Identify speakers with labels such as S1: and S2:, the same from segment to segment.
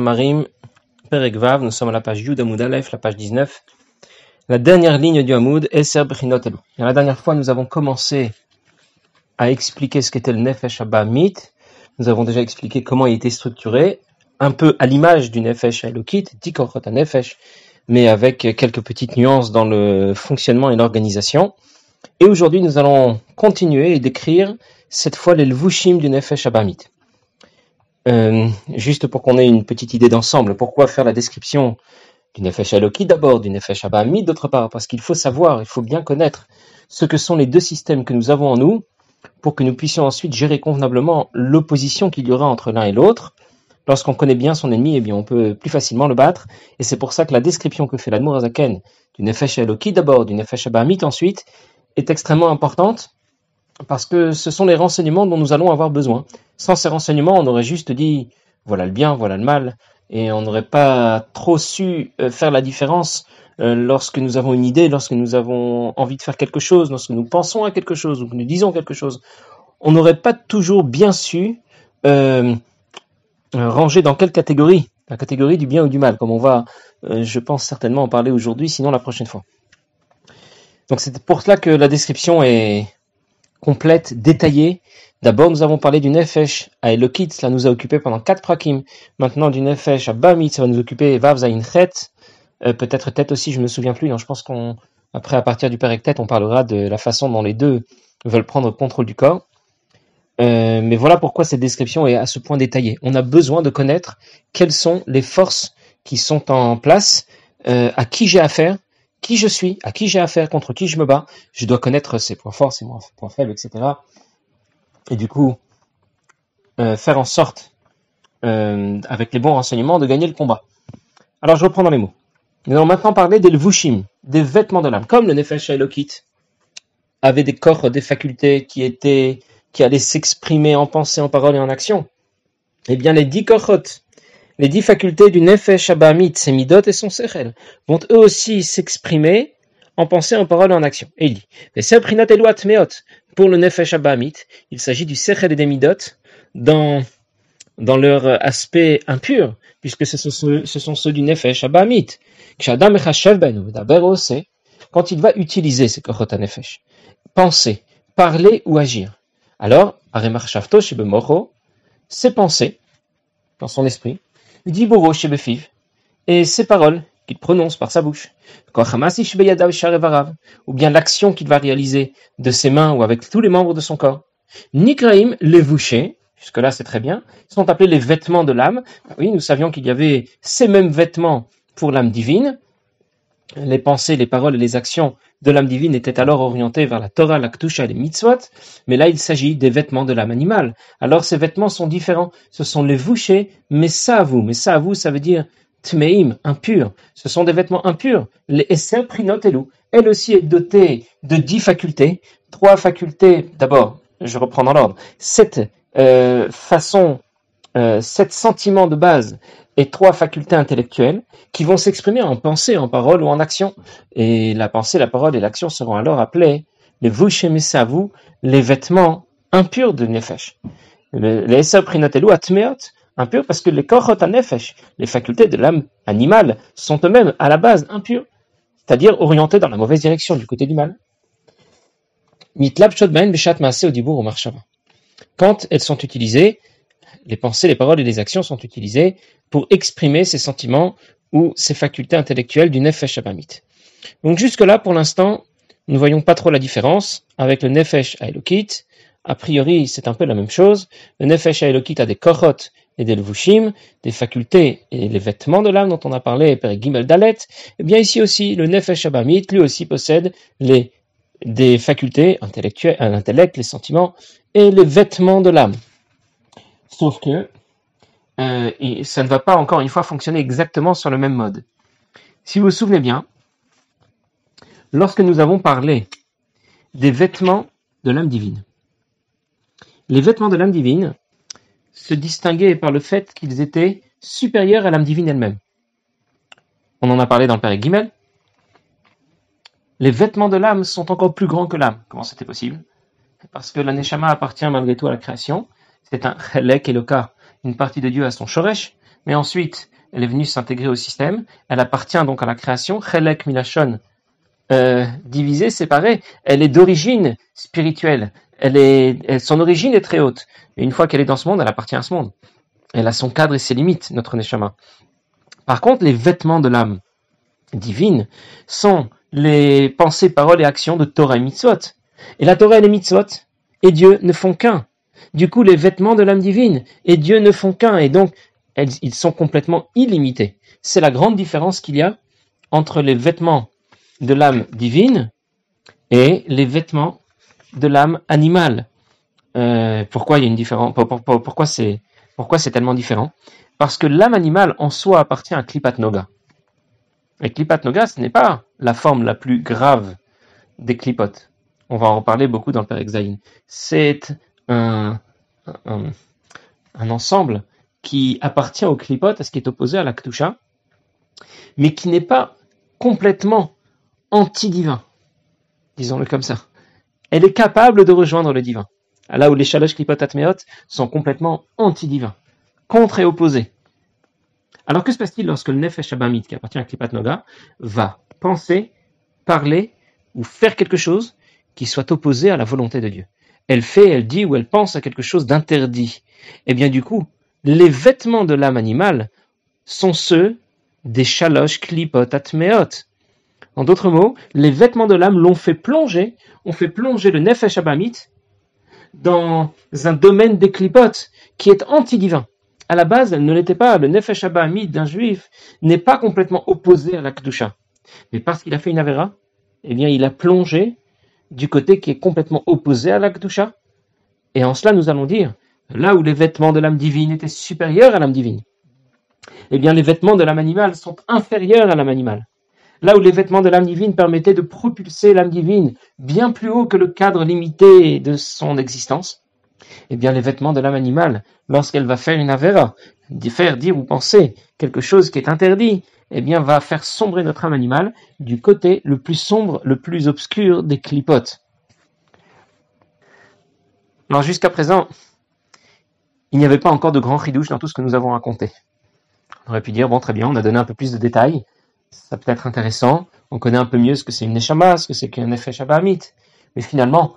S1: Marim, nous sommes à la page Yud Amoud Aleph, la page 19. La dernière ligne du Hamoud, Eser Bechinot. La dernière fois, nous avons commencé à expliquer ce qu'était le Nefesh Abamit. Nous avons déjà expliqué comment il était structuré, un peu à l'image du Nefesh Elokit, Dikochot Nefesh, mais avec quelques petites nuances dans le fonctionnement et l'organisation. Et aujourd'hui, nous allons continuer et décrire cette fois les Lvushim du Nefesh Abamit. Euh, juste pour qu'on ait une petite idée d'ensemble, pourquoi faire la description du Nefesh d'abord, du Nefesh Abami d'autre part? Parce qu'il faut savoir, il faut bien connaître ce que sont les deux systèmes que nous avons en nous pour que nous puissions ensuite gérer convenablement l'opposition qu'il y aura entre l'un et l'autre. Lorsqu'on connaît bien son ennemi, eh bien, on peut plus facilement le battre. Et c'est pour ça que la description que fait l'Admour Azaken du Nefesh d'abord, du Nefesh Abami ensuite, est extrêmement importante parce que ce sont les renseignements dont nous allons avoir besoin. Sans ces renseignements, on aurait juste dit voilà le bien, voilà le mal, et on n'aurait pas trop su euh, faire la différence euh, lorsque nous avons une idée, lorsque nous avons envie de faire quelque chose, lorsque nous pensons à quelque chose ou que nous disons quelque chose. On n'aurait pas toujours bien su euh, ranger dans quelle catégorie? La catégorie du bien ou du mal, comme on va, euh, je pense certainement en parler aujourd'hui, sinon la prochaine fois. Donc c'est pour cela que la description est complète, détaillée. D'abord, nous avons parlé du Nefesh à Elokit, cela nous a occupé pendant quatre prakim. Maintenant, du Nefesh à Bamit, ça va nous occuper Vav Chet, euh, peut-être tête aussi, je me souviens plus. Non, je pense qu'on, après, à partir du tête, on parlera de la façon dont les deux veulent prendre contrôle du corps. Euh, mais voilà pourquoi cette description est à ce point détaillée. On a besoin de connaître quelles sont les forces qui sont en place, euh, à qui j'ai affaire, qui je suis, à qui j'ai affaire, contre qui je me bats. Je dois connaître ses points forts, ses points faibles, etc. Et du coup, euh, faire en sorte, euh, avec les bons renseignements, de gagner le combat. Alors je reprends dans les mots. Nous allons maintenant parler des lvushim, des vêtements de l'âme. Comme le Nefesh Elokit avait des corps, des facultés qui étaient, qui allaient s'exprimer en pensée, en parole et en action. Eh bien, les dix les dix facultés du Nefesh Abamit, ses midot et son sechel, vont eux aussi s'exprimer en pensée, en parole et en action. Et il dit, pour le Nefesh Abamit, il s'agit du sechel et des midot dans, dans leur aspect impur, puisque ce sont ceux, ce sont ceux du Nefesh Abamit. Quand il va utiliser ces korot Nefesh, penser, parler ou agir. Alors, ses pensées, dans son esprit, Diboro et ses paroles qu'il prononce par sa bouche, ou bien l'action qu'il va réaliser de ses mains ou avec tous les membres de son corps. Nikraim, les vouchés, jusque-là c'est très bien, sont appelés les vêtements de l'âme. Oui, nous savions qu'il y avait ces mêmes vêtements pour l'âme divine. Les pensées, les paroles et les actions de l'âme divine étaient alors orientées vers la Torah, la Ktusha et les mitzvot, mais là il s'agit des vêtements de l'âme animale. Alors ces vêtements sont différents, ce sont les vouchés, mais ça à vous, mais ça à vous, ça veut dire tmeim, impur. Ce sont des vêtements impurs. Les esser prinot elou. Elle aussi est dotée de dix facultés, trois facultés. D'abord, je reprends dans l'ordre. Sept euh, façons, euh, sept sentiments de base et trois facultés intellectuelles qui vont s'exprimer en pensée, en parole ou en action. Et la pensée, la parole et l'action seront alors appelées les les vêtements impurs de Nefesh. Les Esser Prinotelu Atmeot, impurs parce que les Kochot Nefesh, les facultés de l'âme animale, sont eux-mêmes à la base impures, c'est-à-dire orientées dans la mauvaise direction, du côté du mal. Quand elles sont utilisées, les pensées, les paroles et les actions sont utilisées pour exprimer ces sentiments ou ces facultés intellectuelles du Nefesh Abamit. Donc jusque-là, pour l'instant, nous ne voyons pas trop la différence avec le Nefesh Aelokit. A priori, c'est un peu la même chose. Le Nefesh Aelokit a des korot et des levushim, des facultés et les vêtements de l'âme dont on a parlé, Gimel Dalet. Et eh bien ici aussi, le Nefesh Abamit, lui aussi possède des facultés intellectuelles, l'intellect, les sentiments et les vêtements de l'âme. Sauf que euh, ça ne va pas encore une fois fonctionner exactement sur le même mode. Si vous vous souvenez bien, lorsque nous avons parlé des vêtements de l'âme divine, les vêtements de l'âme divine se distinguaient par le fait qu'ils étaient supérieurs à l'âme divine elle-même. On en a parlé dans le Père Guimel. Les vêtements de l'âme sont encore plus grands que l'âme. Comment c'était possible? Parce que l'aneshama appartient malgré tout à la création. C'est un chelek et le une partie de Dieu à son shoresh, mais ensuite elle est venue s'intégrer au système, elle appartient donc à la création, Chelek Milachon, euh, divisée, séparée, elle est d'origine spirituelle, elle est, son origine est très haute, et une fois qu'elle est dans ce monde, elle appartient à ce monde. Elle a son cadre et ses limites, notre Neshama. Par contre, les vêtements de l'âme divine sont les pensées, paroles et actions de Torah et Mitzvot. Et la Torah et les Mitzvot et Dieu ne font qu'un. Du coup, les vêtements de l'âme divine et Dieu ne font qu'un. Et donc, ils sont complètement illimités. C'est la grande différence qu'il y a entre les vêtements de l'âme divine et les vêtements de l'âme animale. Euh, pourquoi il y a une différence? Pourquoi c'est tellement différent? Parce que l'âme animale en soi appartient à Klipat Noga. Et Klipat Noga, ce n'est pas la forme la plus grave des clipotes. On va en reparler beaucoup dans le Père. C'est un, ensemble qui appartient au clipote, à ce qui est opposé à la Ktusha, mais qui n'est pas complètement anti-divin, disons-le comme ça. Elle est capable de rejoindre le divin. Là où les shalosh klipot atmeot sont complètement anti-divins, contre et opposés. Alors que se passe-t-il lorsque le Nefesh Abamit, qui appartient à Klipat Noga, va penser, parler ou faire quelque chose qui soit opposé à la volonté de Dieu? Elle fait, elle dit ou elle pense à quelque chose d'interdit. Eh bien du coup, les vêtements de l'âme animale sont ceux des Shalosh Klipot Atmeot. En d'autres mots, les vêtements de l'âme l'ont fait plonger, ont fait plonger le Nefesh Abamit dans un domaine des clipotes qui est anti-divin. À la base, elle ne l'était pas. Le Nefesh Abamit d'un juif n'est pas complètement opposé à la Kedusha. Mais parce qu'il a fait une Avera, eh bien, il a plongé du côté qui est complètement opposé à la. Et en cela, nous allons dire, là où les vêtements de l'âme divine étaient supérieurs à l'âme divine, eh bien, les vêtements de l'âme animale sont inférieurs à l'âme animale là où les vêtements de l'âme divine permettaient de propulser l'âme divine bien plus haut que le cadre limité de son existence, eh bien les vêtements de l'âme animale, lorsqu'elle va faire une avéra, faire dire ou penser quelque chose qui est interdit, eh bien va faire sombrer notre âme animale du côté le plus sombre, le plus obscur des clipotes. Alors jusqu'à présent, il n'y avait pas encore de grand ridouche dans tout ce que nous avons raconté. On aurait pu dire, bon très bien, on a donné un peu plus de détails, ça peut être intéressant. On connaît un peu mieux ce que c'est une neshama, ce que c'est qu'un effet shabamit. Mais finalement,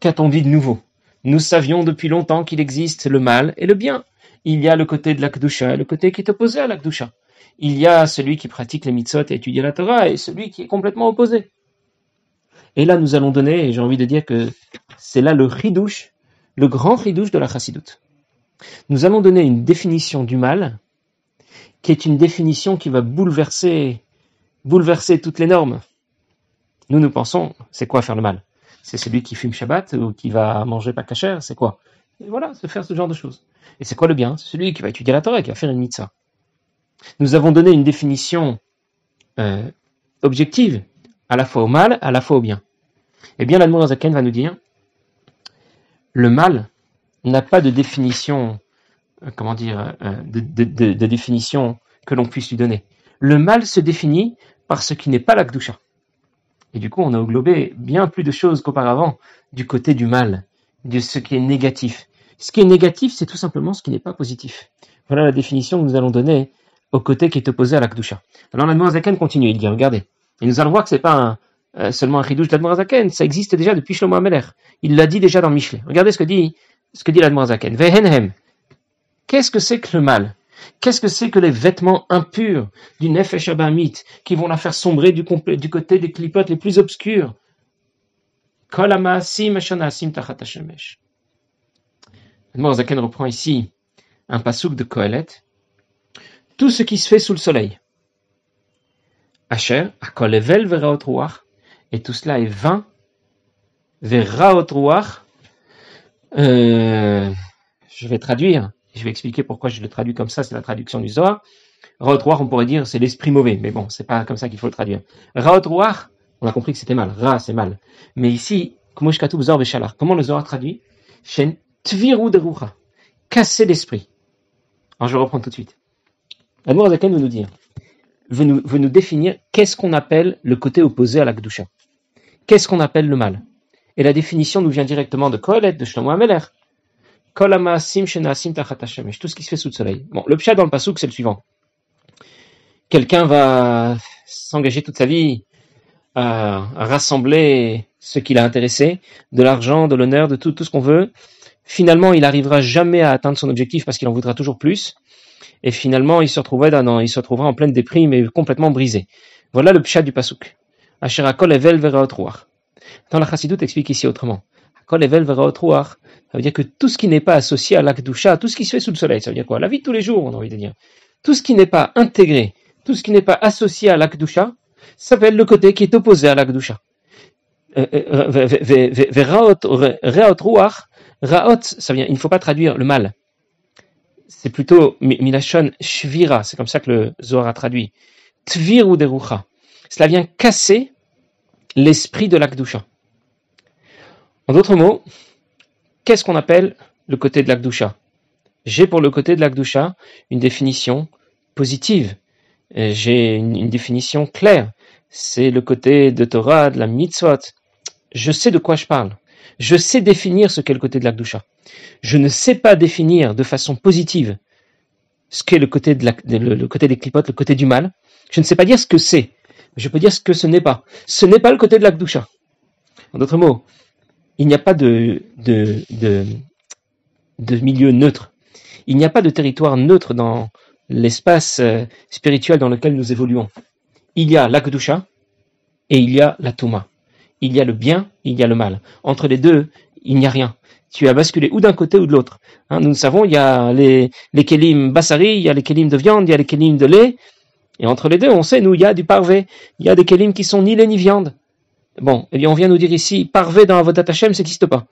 S1: qu'a-t-on dit de nouveau? Nous savions depuis longtemps qu'il existe le mal et le bien. Il y a le côté de l'akdusha et le côté qui est opposé à l'akdusha. Il y a celui qui pratique les mitzvot et étudie la Torah et celui qui est complètement opposé. Et là, nous allons donner, et j'ai envie de dire que c'est là le ridouche, le grand ridouche de la chassidoute. Nous allons donner une définition du mal qui est une définition qui va bouleverser, bouleverser toutes les normes. Nous, nous pensons, c'est quoi faire le mal? C'est celui qui fume Shabbat ou qui va manger pas cachère, c'est quoi? Voilà, se faire ce genre de choses. Et c'est quoi le bien? C'est celui qui va étudier la Torah, qui va faire une mitzvah. Nous avons donné une définition euh, objective, à la fois au mal, à la fois au bien. Eh bien, l'Admour Zaken va nous dire, le mal n'a pas de définition euh, comment dire, euh, de, définition que l'on puisse lui donner. Le mal se définit par ce qui n'est pas la Gdusha. Et du coup, on a englobé bien plus de choses qu'auparavant du côté du mal, de ce qui est négatif. Ce qui est négatif, c'est tout simplement ce qui n'est pas positif. Voilà la définition que nous allons donner au côté qui est opposé à la Gdusha. Alors l'Admorazaken continue, il dit, regardez. Et nous allons voir que c'est pas euh, seulement un chidouche d'Admorazaken, ça existe déjà depuis Shlomo Ameler. Il l'a dit déjà dans Michelet. Regardez ce que dit, ce que. Vehenhem. Qu'est-ce que c'est que le mal? Qu'est-ce que c'est que les vêtements impurs du Nefesh Abamit qui vont la faire sombrer du, du côté des clipotes les plus obscurs Zaken reprend ici un pasouk de Kohelet. Tout ce qui se fait sous le soleil. Asher, akolevel veraot et tout cela est vain, veraot euh, je vais traduire. Je vais expliquer pourquoi je le traduis comme ça, c'est la traduction du Zohar. Raot on pourrait dire, c'est l'esprit mauvais, mais bon, c'est pas comme ça qu'il faut le traduire. Raot on a compris que c'était mal. Ra, c'est mal. Mais ici, comment le Zohar traduit? Shen tviru de Casser l'esprit. Alors je vais reprendre tout de suite. Amour Zaken veut nous dire, veut nous, veut nous définir qu'est-ce qu'on appelle le côté opposé à la Gdusha. Qu'est-ce qu'on appelle le mal? Et la définition nous vient directement de Kohelet, de Shlomo Ameler. Tout ce qui se fait sous le soleil. Bon, le pshat dans le pasouk, c'est le suivant. Quelqu'un va s'engager toute sa vie à, à rassembler ce qui l'a intéressé, de l'argent, de l'honneur, de tout, tout ce qu'on veut. Finalement, il n'arrivera jamais à atteindre son objectif parce qu'il en voudra toujours plus. Et finalement, il se retrouvera, il se retrouvera en pleine déprime et complètement brisé. Voilà le pshat du pasouk. Asherakol evel ruach. Dans la chassidoute explique ici autrement. Kol evel ruach. Ça veut dire que tout ce qui n'est pas associé à l'akdusha, tout ce qui se fait sous le soleil, ça veut dire quoi? La vie de tous les jours, on a envie de dire. Tout ce qui n'est pas intégré, tout ce qui n'est pas associé à l'akdusha, s'appelle le côté qui est opposé à l'akdusha. Euh, euh, raot, ça vient, il ne faut pas traduire le mal. C'est plutôt milachon shvira, c'est comme ça que le Zohar a traduit. Tvir ou derucha. Cela vient casser l'esprit de l'akdusha. En d'autres mots, qu'est-ce qu'on appelle le côté de l'akdusha? J'ai pour le côté de l'akdusha une définition positive. J'ai une, une définition claire. C'est le côté de Torah, de la mitzvot. Je sais de quoi je parle. Je sais définir ce qu'est le côté de l'akdusha. Je ne sais pas définir de façon positive ce qu'est le côté des clipotes, le côté du mal. Je ne sais pas dire ce que c'est. Je peux dire ce que ce n'est pas. Ce n'est pas le côté de l'akdusha. En d'autres mots, il n'y a pas de, milieu neutre. Il n'y a pas de territoire neutre dans l'espace euh, spirituel dans lequel nous évoluons. Il y a l'akdusha et il y a la touma. Il y a le bien, il y a le mal. Entre les deux, il n'y a rien. Tu as basculé ou d'un côté ou de l'autre. Hein, nous savons, il y a les, les kelim bassari, il y a les kelim de viande, il y a les kelim de lait. Et entre les deux, on sait, nous, il y a du parvé. Il y a des kelim qui sont ni lait ni viande. Bon, eh bien, on vient nous dire ici, parvé dans votre Hashem, ça n'existe pas.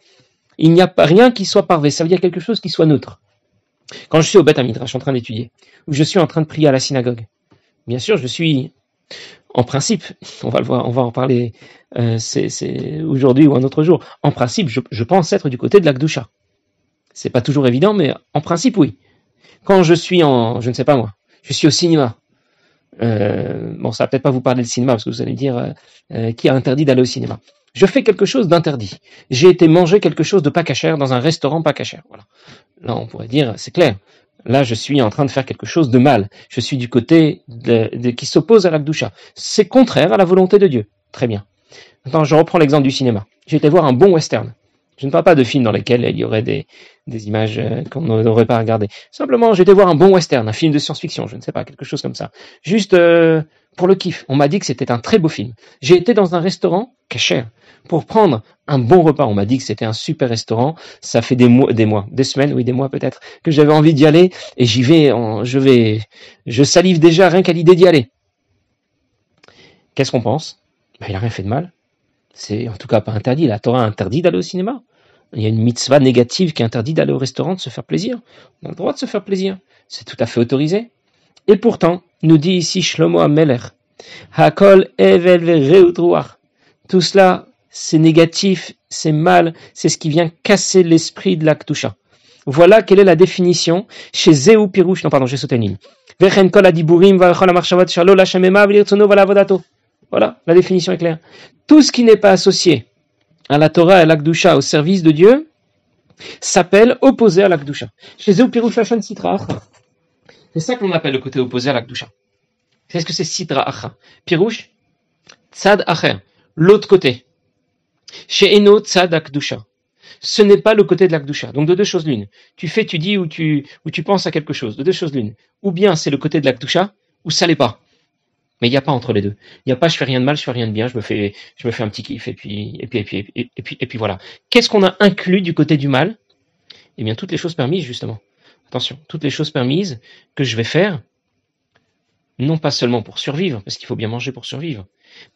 S1: Il n'y a pas rien qui soit parvé. Ça veut dire quelque chose qui soit neutre. Quand je suis au Beth Amidra, je suis en train d'étudier, ou je suis en train de prier à la synagogue, bien sûr, je suis, en principe, on va en parler euh, aujourd'hui ou un autre jour. En principe, je, pense être du côté de l'Akdusha. C'est pas toujours évident, mais en principe, oui. Quand je suis en, je ne sais pas moi, je suis au cinéma. Euh, bon, ça va peut-être pas vous parler de cinéma parce que vous allez dire euh, qui a interdit d'aller au cinéma. Je fais quelque chose d'interdit. J'ai été manger quelque chose de pas cachère dans un restaurant pas cachère. Voilà. Là, on pourrait dire, c'est clair. Là, je suis en train de faire quelque chose de mal. Je suis du côté de, qui s'oppose à l'Akdusha. C'est contraire à la volonté de Dieu. Très bien. Maintenant, je reprends l'exemple du cinéma. J'ai été voir un bon western. Je ne parle pas de films dans lesquels il y aurait des, des images euh, qu'on n'aurait pas regardées. Simplement, été voir un bon western, un film de science-fiction, je ne sais pas, quelque chose comme ça. Juste euh, pour le kiff. On m'a dit que c'était un très beau film. J'ai été dans un restaurant, cher, pour prendre un bon repas. On m'a dit que c'était un super restaurant. Ça fait des mois, des mois, des semaines, oui, des mois peut-être, que j'avais envie d'y aller. Et j'y vais, je vais, je salive déjà rien qu'à l'idée d'y aller. Qu'est-ce qu'on pense? Ben, Il a rien fait de mal. C'est en tout cas pas interdit. La Torah interdit d'aller au cinéma. Il y a une mitzvah négative qui interdit d'aller au restaurant, de se faire plaisir. On a le droit de se faire plaisir. C'est tout à fait autorisé. Et pourtant, nous dit ici Shlomo Ameler, Hakol Evel Tout cela, c'est négatif, c'est mal, c'est ce qui vient casser l'esprit de l'Aktusha. Voilà quelle est la définition chez Zéou Pirouche. Non, pardon, j'ai sauté une ligne. Voilà, la définition est claire. Tout ce qui n'est pas associé à la Torah et à l'Akdusha au service de Dieu s'appelle opposé à l'Akdusha. Chez Zéou Pirouche Sitra C'est ça qu'on appelle le côté opposé à l'Akdusha. Qu'est-ce que c'est Sitra Acha Pirouche Tzad Acher, l'autre côté. Chez Eno Tzad Akdusha. Ce n'est pas le côté de l'Akdusha. Donc de deux choses l'une. Tu fais, tu dis ou tu, ou tu penses à quelque chose. De deux choses l'une. Ou bien c'est le côté de l'Akdusha, ou ça l'est pas. Mais il n'y a pas entre les deux. Il n'y a pas je fais rien de mal, je fais rien de bien, je me fais, je me fais un petit kiff et puis, et puis, et puis, et puis, et puis, voilà. Qu'est-ce qu'on a inclus du côté du mal? Eh bien, toutes les choses permises, justement. Attention, toutes les choses permises que je vais faire, non pas seulement pour survivre, parce qu'il faut bien manger pour survivre,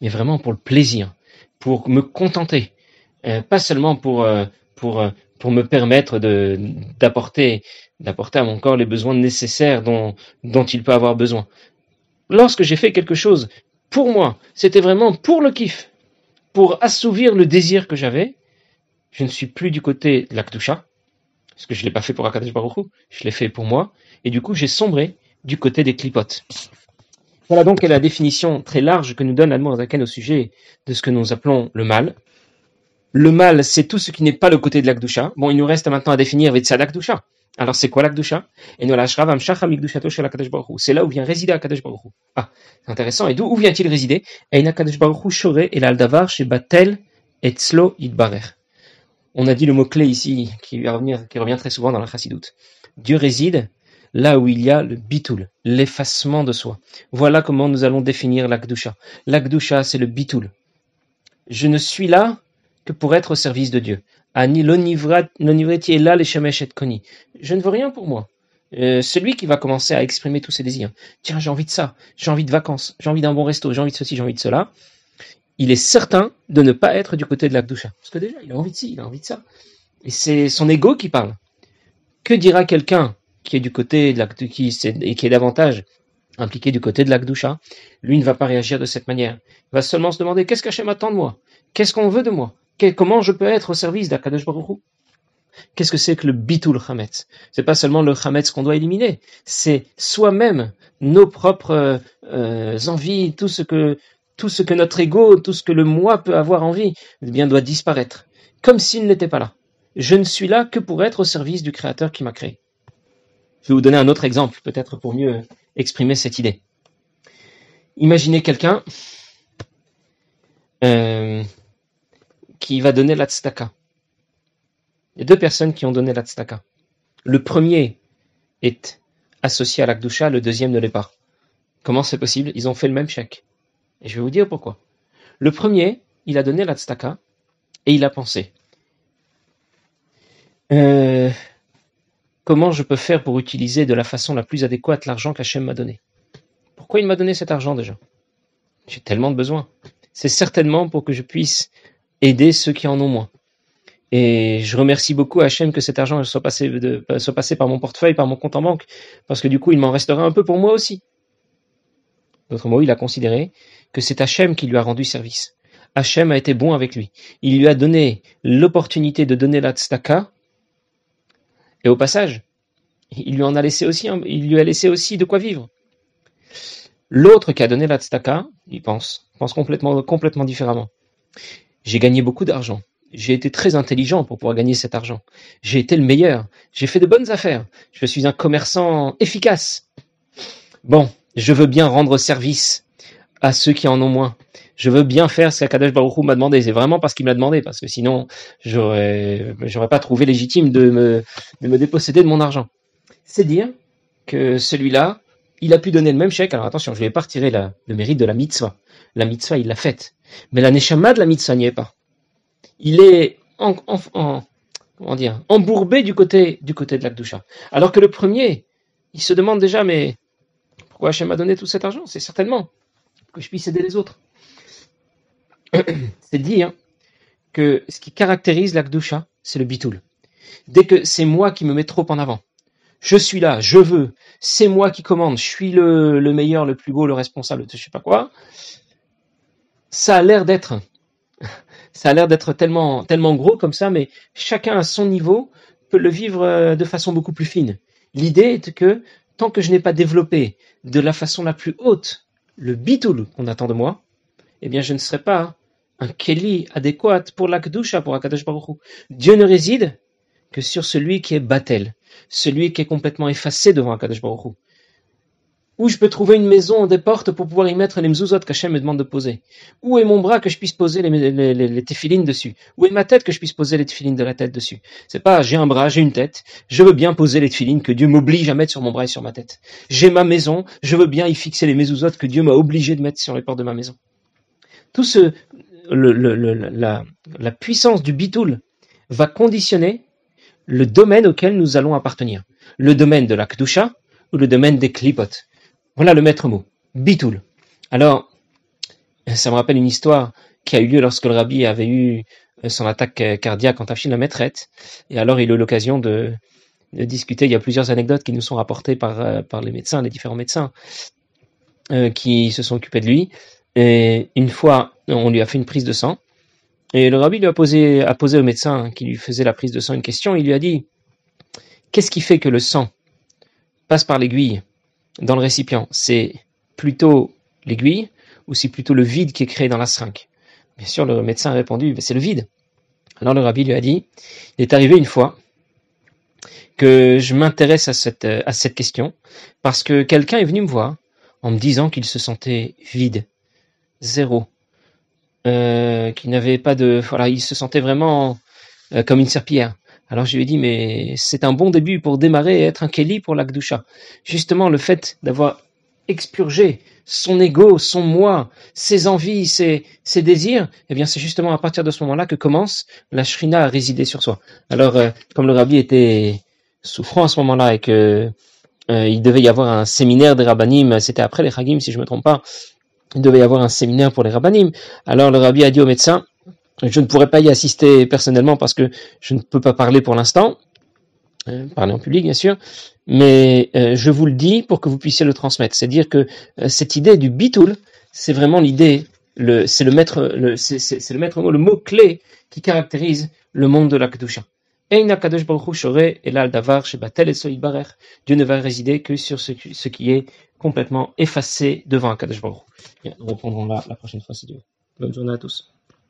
S1: mais vraiment pour le plaisir, pour me contenter, euh, pas seulement pour, euh, pour, euh, pour me permettre de, d'apporter, d'apporter à mon corps les besoins nécessaires dont, dont il peut avoir besoin, lorsque j'ai fait quelque chose pour moi, c'était vraiment pour le kiff, pour assouvir le désir que j'avais, je ne suis plus du côté de l'Akdusha, parce que je ne l'ai pas fait pour Akadosh Baruch je l'ai fait pour moi, et du coup j'ai sombré du côté des clipotes. Voilà donc la définition très large que nous donne Admour Zaken au sujet de ce que nous appelons le mal. Le mal, c'est tout ce qui n'est pas le côté de l'Akdusha. Bon, il nous reste maintenant à définir Vetsad Akdusha. Alors, c'est quoi l'Akdusha? Et nous C'est là où vient résider Akadosh Baruch Ah, c'est intéressant. Et d'où où vient-il résider? Shore et l'Aldavar chez Batel et Tzlo Yidbarer. On a dit le mot-clé ici, qui, revient très souvent dans la chassidoute. Dieu réside là où il y a le bitul, l'effacement de soi. Voilà comment nous allons définir l'Akdusha. L'Akdusha, c'est le bitul. Je ne suis là que pour être au service de Dieu. Est là les. Je ne veux rien pour moi. Euh, celui qui va commencer à exprimer tous ses désirs. Tiens, j'ai envie de ça, j'ai envie de vacances, j'ai envie d'un bon resto, j'ai envie de ceci, j'ai envie de cela. Il est certain de ne pas être du côté de l'Akdusha. Parce que déjà, il a envie de ci, il a envie de ça. Et c'est son ego qui parle. Que dira quelqu'un qui est du côté de l'Akdusha, qui, et qui est davantage impliqué du côté de l'Akdusha Lui ne va pas réagir de cette manière. Il va seulement se demander qu'est-ce qu'Hachem attend de moi? Qu'est-ce qu'on veut de moi? Comment je peux être au service d'Akadosh Baruch Qu'est-ce que c'est que le bitul chametz C'est pas seulement le chametz qu'on doit éliminer, c'est soi-même nos propres euh, envies, tout ce que tout ce que notre ego, tout ce que le moi peut avoir envie, eh bien doit disparaître, comme s'il n'était pas là. Je ne suis là que pour être au service du Créateur qui m'a créé. Je vais vous donner un autre exemple, peut-être pour mieux exprimer cette idée. Imaginez quelqu'un euh, qui va donner la tzedaka. Il y a deux personnes qui ont donné la tzedaka. Le premier est associé à l'akdusha, le deuxième ne l'est pas. Comment c'est possible? Ils ont fait le même chèque. Et je vais vous dire pourquoi. Le premier, il a donné la tzedaka et il a pensé. Euh, comment je peux faire pour utiliser de la façon la plus adéquate l'argent qu'Hachem m'a donné? Pourquoi il m'a donné cet argent déjà? J'ai tellement de besoins. C'est certainement pour que je puisse aider ceux qui en ont moins. Et je remercie beaucoup Hachem que cet argent soit passé, soit passé par mon portefeuille, par mon compte en banque, parce que du coup, il m'en restera un peu pour moi aussi. D'autres mots, il a considéré que c'est Hachem qui lui a rendu service. Hachem a été bon avec lui. Il lui a donné l'opportunité de donner la tzedaka, et au passage, il lui en a laissé aussi, il lui a laissé aussi de quoi vivre. L'autre qui a donné la tzedaka, il pense, pense complètement, complètement différemment. J'ai gagné beaucoup d'argent. J'ai été très intelligent pour pouvoir gagner cet argent. J'ai été le meilleur. J'ai fait de bonnes affaires. Je suis un commerçant efficace. Bon, je veux bien rendre service à ceux qui en ont moins. Je veux bien faire ce qu'Akadosh Baruch m'a demandé. C'est vraiment parce qu'il m'a demandé, parce que sinon, j'aurais, j'aurais pas trouvé légitime de me, de me déposséder de mon argent. C'est dire que celui-là, il a pu donner le même chèque. Alors attention, je ne vais pas retirer le mérite de la mitzvah. La mitzvah, il l'a faite. Mais la neshama de la mitzvah n'y est pas. Il est en, comment dire, embourbé du côté, du côté de l'Akdusha. Alors que le premier, il se demande déjà, mais pourquoi Hachem m'a donné tout cet argent? C'est certainement que je puisse aider les autres. C'est dire que ce qui caractérise l'Akdusha, c'est le bitoul. Dès que c'est moi qui me mets trop en avant, je suis là, je veux, c'est moi qui commande, je suis le, le, meilleur, le plus beau, le responsable de je sais pas quoi, ça a l'air d'être, ça a l'air d'être tellement, tellement gros comme ça, mais chacun à son niveau peut le vivre euh, de façon beaucoup plus fine. L'idée est que tant que je n'ai pas développé de la façon la plus haute le bitoul qu'on attend de moi, eh bien je ne serai pas un keli adéquat pour l'akdusha, pour Akadosh Baruch Dieu ne réside que sur celui qui est batel, celui qui est complètement effacé devant Akadosh où je peux trouver une maison, des portes pour pouvoir y mettre les mzuzot qu'Hachem me demande de poser Où est mon bras que je puisse poser les, les, dessus? Où est ma tête que je puisse poser les téfilines de la tête dessus? C'est pas j'ai un bras, j'ai une tête, je veux bien poser les téfilines que Dieu m'oblige à mettre sur mon bras et sur ma tête. J'ai ma maison, je veux bien y fixer les mezuzot que Dieu m'a obligé de mettre sur les portes de ma maison. Tout ce, la, puissance du bitoul va conditionner le domaine auquel nous allons appartenir. Le domaine de la kdusha ou le domaine des klipotes voilà le maître mot, bitoul. Alors, ça me rappelle une histoire qui a eu lieu lorsque le rabbi avait eu son attaque cardiaque en Tafshin la maîtrette. Et alors, il a eu l'occasion de, discuter. Il y a plusieurs anecdotes qui nous sont rapportées par, les médecins, les différents médecins euh, qui se sont occupés de lui. Et une fois, on lui a fait une prise de sang. Et le rabbi lui a posé, a posé au médecin qui lui faisait la prise de sang une question. Il lui a dit, qu'est-ce qui fait que le sang passe par l'aiguille? Dans le récipient, c'est plutôt l'aiguille ou c'est plutôt le vide qui est créé dans la seringue? Bien sûr, le médecin a répondu, ben, c'est le vide. Alors le rabbi lui a dit, il est arrivé une fois que je m'intéresse à cette, à cette question parce que quelqu'un est venu me voir en me disant qu'il se sentait vide, zéro, euh, qu'il n'avait pas de, voilà, il se sentait vraiment euh, comme une serpillière. Alors je lui ai dit, mais c'est un bon début pour démarrer et être un Kelly pour l'Akdusha. Justement, le fait d'avoir expurgé son ego, son moi, ses envies, ses, désirs, eh bien c'est justement à partir de ce moment-là que commence la shrina à résider sur soi. Alors, euh, comme le rabbi était souffrant à ce moment-là et que euh, il devait y avoir un séminaire des rabbinim, c'était après les Chagim si je me trompe pas, il devait y avoir un séminaire pour les rabbinim. Alors le rabbi a dit au médecin, je ne pourrais pas y assister personnellement parce que je ne peux pas parler pour l'instant, euh, parler en public bien sûr, mais euh, je vous le dis pour que vous puissiez le transmettre. C'est-à-dire que euh, cette idée du bitoul, c'est vraiment l'idée, c'est le maître, le, c'est, le maître mot, le mot clé qui caractérise le monde de la kedusha. Dieu ne va résider que sur ce, qui est complètement effacé devant un Kadosh Baruch Nous reprendrons là la prochaine fois si Dieu. Bonne journée à tous.